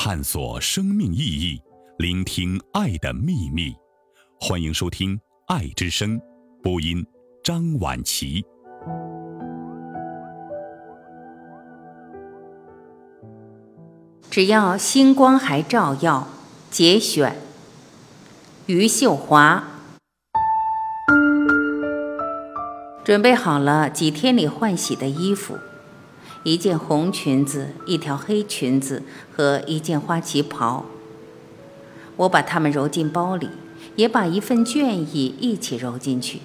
探索生命意义，聆听爱的秘密。欢迎收听《爱之声》，播音张婉琪。只要星光还照耀，节选。余秀华准备好了几天里换洗的衣服。一件红裙子，一条黑裙子和一件花旗袍。我把它们揉进包里，也把一份倦意一起揉进去。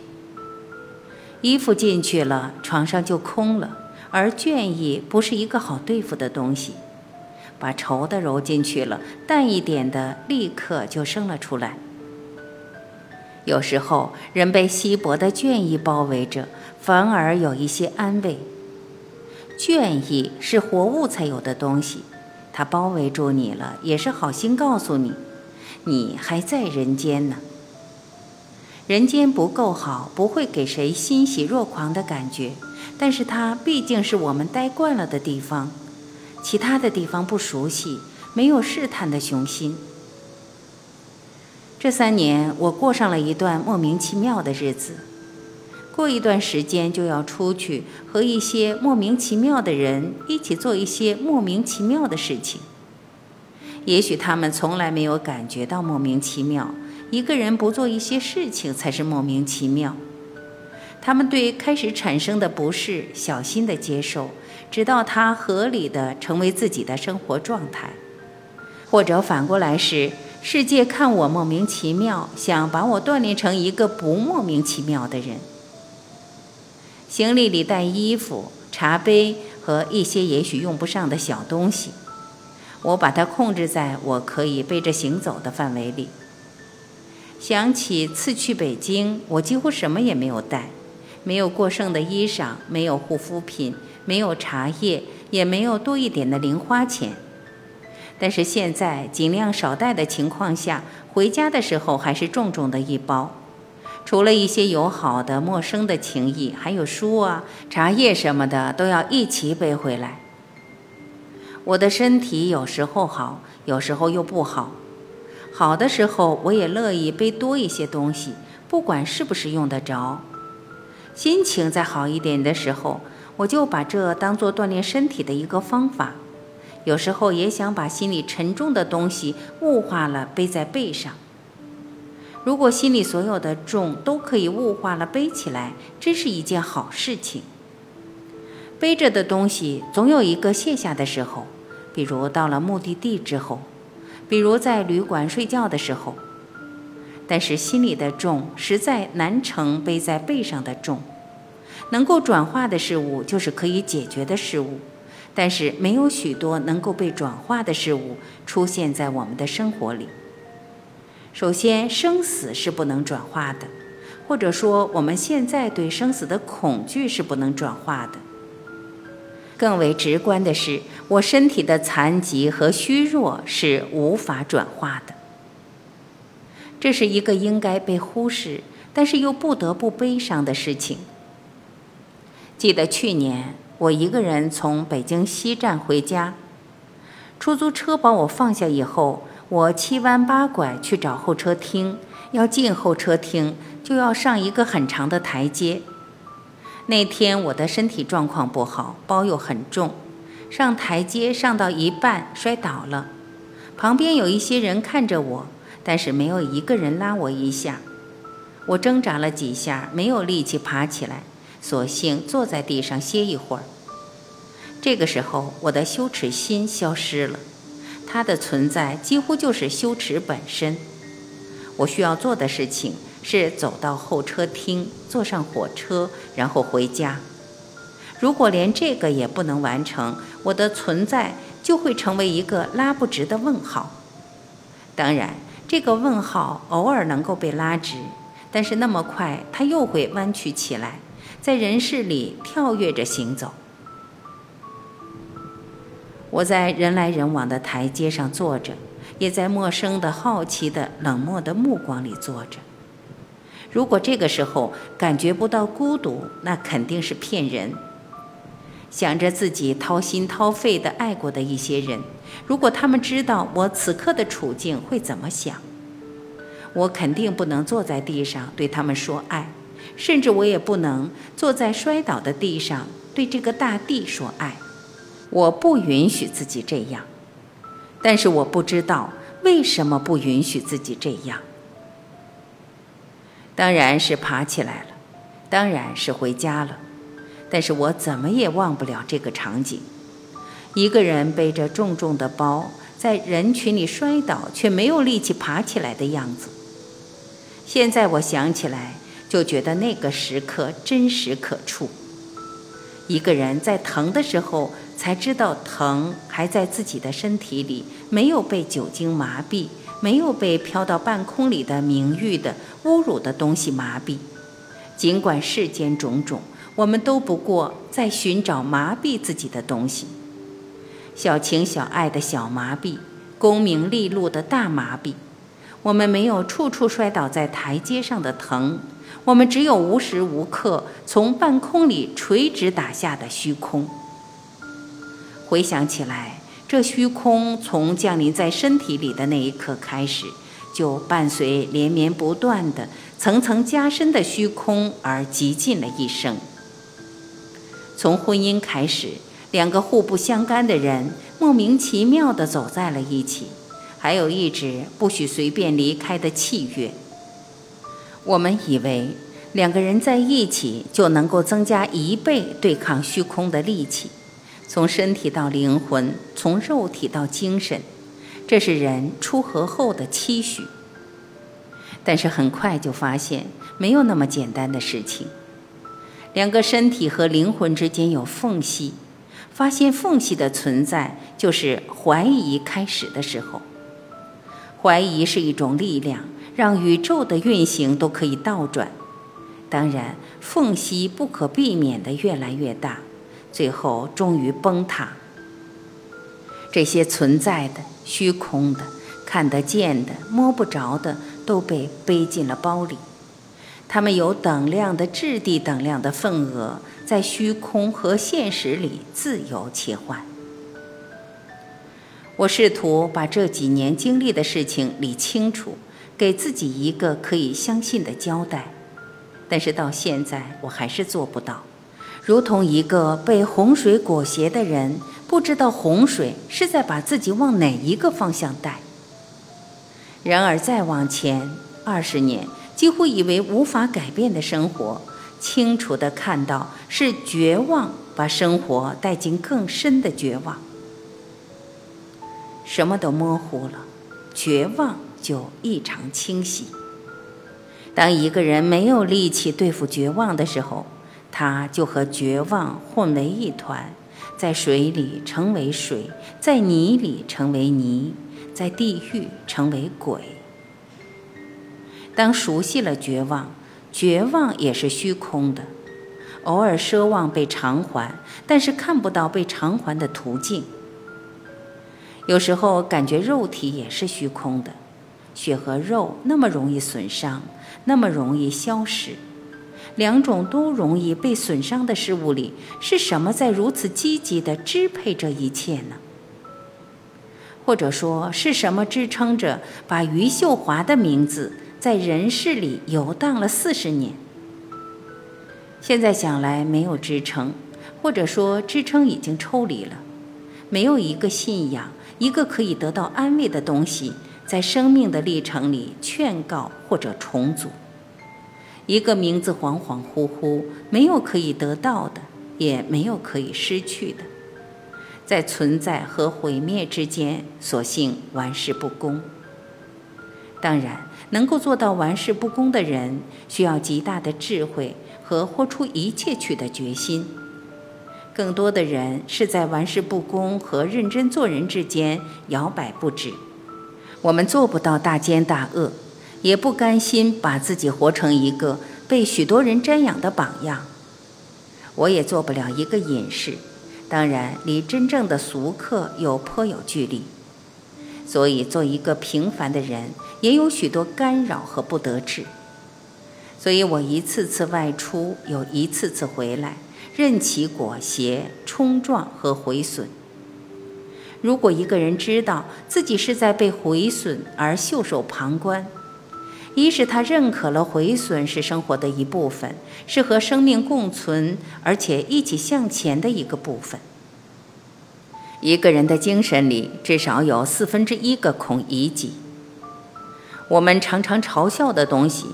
衣服进去了，床上就空了，而倦意不是一个好对付的东西。把稠的揉进去了，淡一点的立刻就生了出来。有时候，人被稀薄的倦意包围着，反而有一些安慰。倦意是活物才有的东西，它包围住你了，也是好心告诉你，你还在人间呢。人间不够好，不会给谁欣喜若狂的感觉，但是它毕竟是我们待惯了的地方，其他的地方不熟悉，没有试探的雄心。这三年，我过上了一段莫名其妙的日子。过一段时间就要出去和一些莫名其妙的人一起做一些莫名其妙的事情。也许他们从来没有感觉到莫名其妙，一个人不做一些事情才是莫名其妙。他们对开始产生的不适小心的接受，直到它合理的成为自己的生活状态。或者反过来是，世界看我莫名其妙，想把我锻炼成一个不莫名其妙的人。行李里带衣服、茶杯和一些也许用不上的小东西，我把它控制在我可以背着行走的范围里。想起次去北京，我几乎什么也没有带，没有过剩的衣裳，没有护肤品，没有茶叶，也没有多一点的零花钱。但是现在尽量少带的情况下，回家的时候还是重重的一包。除了一些友好的、陌生的情谊，还有书啊、茶叶什么的，都要一起背回来。我的身体有时候好，有时候又不好。好的时候，我也乐意背多一些东西，不管是不是用得着。心情再好一点的时候，我就把这当做锻炼身体的一个方法。有时候也想把心里沉重的东西物化了，背在背上。如果心里所有的重都可以物化了背起来，真是一件好事情。背着的东西总有一个卸下的时候，比如到了目的地之后，比如在旅馆睡觉的时候。但是心里的重实在难成背在背上的重。能够转化的事物就是可以解决的事物，但是没有许多能够被转化的事物出现在我们的生活里。首先，生死是不能转化的，或者说，我们现在对生死的恐惧是不能转化的。更为直观的是，我身体的残疾和虚弱是无法转化的。这是一个应该被忽视，但是又不得不悲伤的事情。记得去年，我一个人从北京西站回家，出租车把我放下以后。我七弯八拐去找候车厅，要进候车厅就要上一个很长的台阶。那天我的身体状况不好，包又很重，上台阶上到一半摔倒了。旁边有一些人看着我，但是没有一个人拉我一下。我挣扎了几下，没有力气爬起来，索性坐在地上歇一会儿。这个时候，我的羞耻心消失了。它的存在几乎就是羞耻本身。我需要做的事情是走到候车厅，坐上火车，然后回家。如果连这个也不能完成，我的存在就会成为一个拉不直的问号。当然，这个问号偶尔能够被拉直，但是那么快它又会弯曲起来，在人世里跳跃着行走。我在人来人往的台阶上坐着，也在陌生的、好奇的、冷漠的目光里坐着。如果这个时候感觉不到孤独，那肯定是骗人。想着自己掏心掏肺的爱过的一些人，如果他们知道我此刻的处境会怎么想？我肯定不能坐在地上对他们说爱，甚至我也不能坐在摔倒的地上对这个大地说爱。我不允许自己这样，但是我不知道为什么不允许自己这样。当然是爬起来了，当然是回家了。但是我怎么也忘不了这个场景：一个人背着重重的包，在人群里摔倒，却没有力气爬起来的样子。现在我想起来，就觉得那个时刻真实可触。一个人在疼的时候，才知道疼还在自己的身体里，没有被酒精麻痹，没有被飘到半空里的名誉的侮辱的东西麻痹。尽管世间种种。我们都不过在寻找麻痹自己的东西，小情小爱的小麻痹，功名利禄的大麻痹。我们没有处处摔倒在台阶上的疼，我们只有无时无刻从半空里垂直打下的虚空。回想起来，这虚空从降临在身体里的那一刻开始，就伴随连绵不断的、层层加深的虚空而极尽了一生。从婚姻开始，两个互不相干的人莫名其妙地走在了一起，还有一纸不许随便离开的契约。我们以为两个人在一起就能够增加一倍对抗虚空的力气，从身体到灵魂，从肉体到精神，这是人出河后的期许。但是很快就发现，没有那么简单的事情。两个身体和灵魂之间有缝隙，发现缝隙的存在，就是怀疑开始的时候。怀疑是一种力量，让宇宙的运行都可以倒转。当然，缝隙不可避免的越来越大，最后终于崩塌。这些存在的、虚空的、看得见的、摸不着的，都被背进了包里。它们有等量的质地，等量的份额，在虚空和现实里自由切换。我试图把这几年经历的事情理清楚，给自己一个可以相信的交代，但是到现在我还是做不到，如同一个被洪水裹挟的人，不知道洪水是在把自己往哪一个方向带。然而再往前二十年。几乎以为无法改变的生活，清楚地看到是绝望把生活带进更深的绝望。什么都模糊了，绝望就异常清晰。当一个人没有力气对付绝望的时候，他就和绝望混为一团，在水里成为水，在泥里成为泥，在地狱成为鬼。当熟悉了绝望，绝望也是虚空的。偶尔奢望被偿还，但是看不到被偿还的途径。有时候感觉肉体也是虚空的，血和肉那么容易损伤，那么容易消失。两种都容易被损伤的事物里，是什么在如此积极地支配这一切呢？或者说，是什么支撑着把余秀华的名字？在人世里游荡了四十年，现在想来没有支撑，或者说支撑已经抽离了，没有一个信仰，一个可以得到安慰的东西，在生命的历程里劝告或者重组。一个名字恍恍惚惚，没有可以得到的，也没有可以失去的，在存在和毁灭之间，索性玩世不恭。当然。能够做到玩世不恭的人，需要极大的智慧和豁出一切去的决心。更多的人是在玩世不恭和认真做人之间摇摆不止。我们做不到大奸大恶，也不甘心把自己活成一个被许多人瞻仰的榜样。我也做不了一个隐士，当然离真正的俗客又颇有距离。所以，做一个平凡的人，也有许多干扰和不得志。所以我一次次外出，又一次次回来，任其裹挟、冲撞和毁损。如果一个人知道自己是在被毁损而袖手旁观，一是他认可了毁损是生活的一部分，是和生命共存而且一起向前的一个部分。一个人的精神里至少有四分之一个孔乙己。我们常常嘲笑的东西，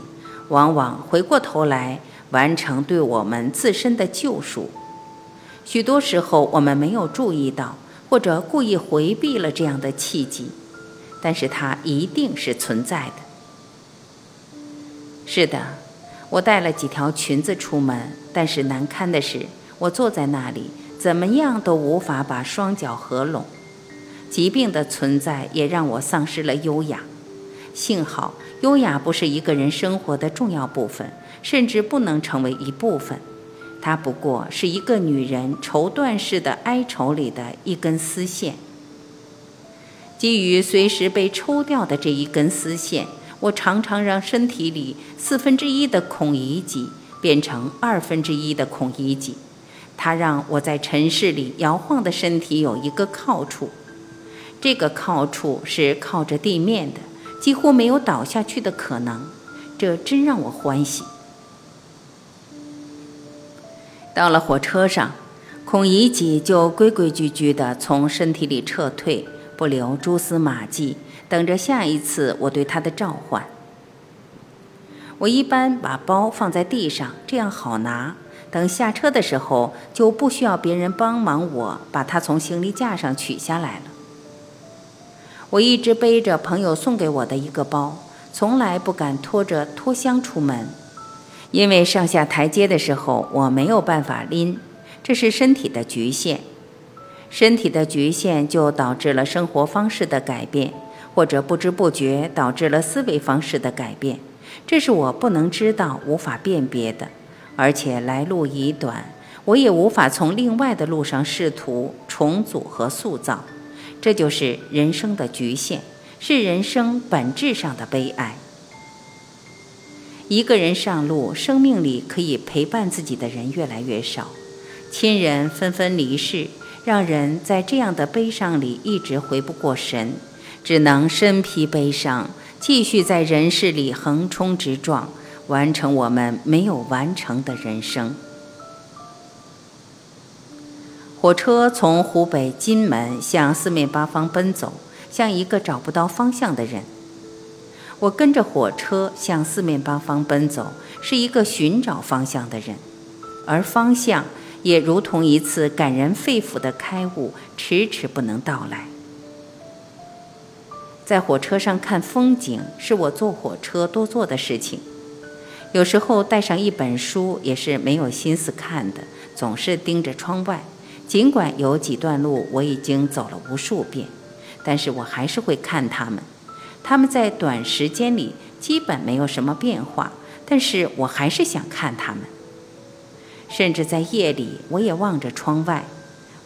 往往回过头来完成对我们自身的救赎。许多时候我们没有注意到。或者故意回避了这样的契机，但是它一定是存在的。是的，我带了几条裙子出门，但是难堪的是，我坐在那里，怎么样都无法把双脚合拢。疾病的存在也让我丧失了优雅。幸好，优雅不是一个人生活的重要部分，甚至不能成为一部分。它不过是一个女人绸缎式的哀愁里的一根丝线。基于随时被抽掉的这一根丝线，我常常让身体里四分之一的孔乙己变成二分之一的孔乙己。它让我在尘世里摇晃的身体有一个靠处，这个靠处是靠着地面的，几乎没有倒下去的可能。这真让我欢喜。到了火车上，孔乙己就规规矩矩地从身体里撤退，不留蛛丝马迹，等着下一次我对他的召唤。我一般把包放在地上，这样好拿。等下车的时候，就不需要别人帮忙，我把它从行李架上取下来了。我一直背着朋友送给我的一个包，从来不敢拖着拖箱出门。因为上下台阶的时候我没有办法拎，这是身体的局限。身体的局限就导致了生活方式的改变，或者不知不觉导致了思维方式的改变。这是我不能知道、无法辨别的，而且来路已短，我也无法从另外的路上试图重组和塑造。这就是人生的局限，是人生本质上的悲哀。一个人上路，生命里可以陪伴自己的人越来越少，亲人纷纷离世，让人在这样的悲伤里一直回不过神，只能身披悲伤，继续在人世里横冲直撞，完成我们没有完成的人生。火车从湖北荆门向四面八方奔走，像一个找不到方向的人。我跟着火车向四面八方奔走，是一个寻找方向的人，而方向也如同一次感人肺腑的开悟，迟迟不能到来。在火车上看风景是我坐火车多做的事情，有时候带上一本书也是没有心思看的，总是盯着窗外。尽管有几段路我已经走了无数遍，但是我还是会看它们。他们在短时间里基本没有什么变化，但是我还是想看他们。甚至在夜里，我也望着窗外，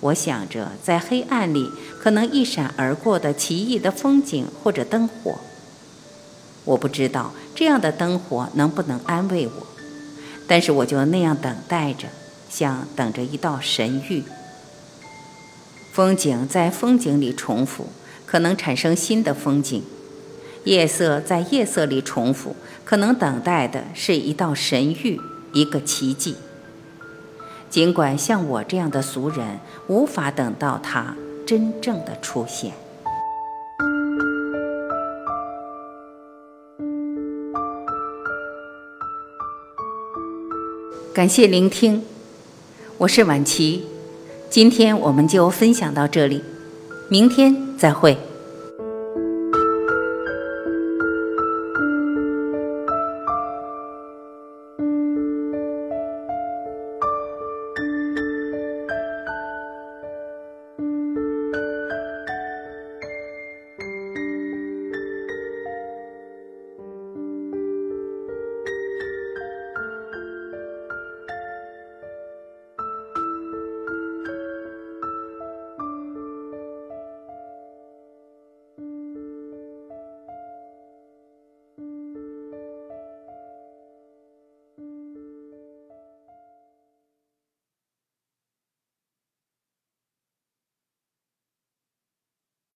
我想着在黑暗里可能一闪而过的奇异的风景或者灯火。我不知道这样的灯火能不能安慰我，但是我就那样等待着，像等着一道神谕。风景在风景里重复，可能产生新的风景。夜色在夜色里重复，可能等待的是一道神谕，一个奇迹。尽管像我这样的俗人无法等到它真正的出现。感谢聆听，我是婉琪，今天我们就分享到这里，明天再会。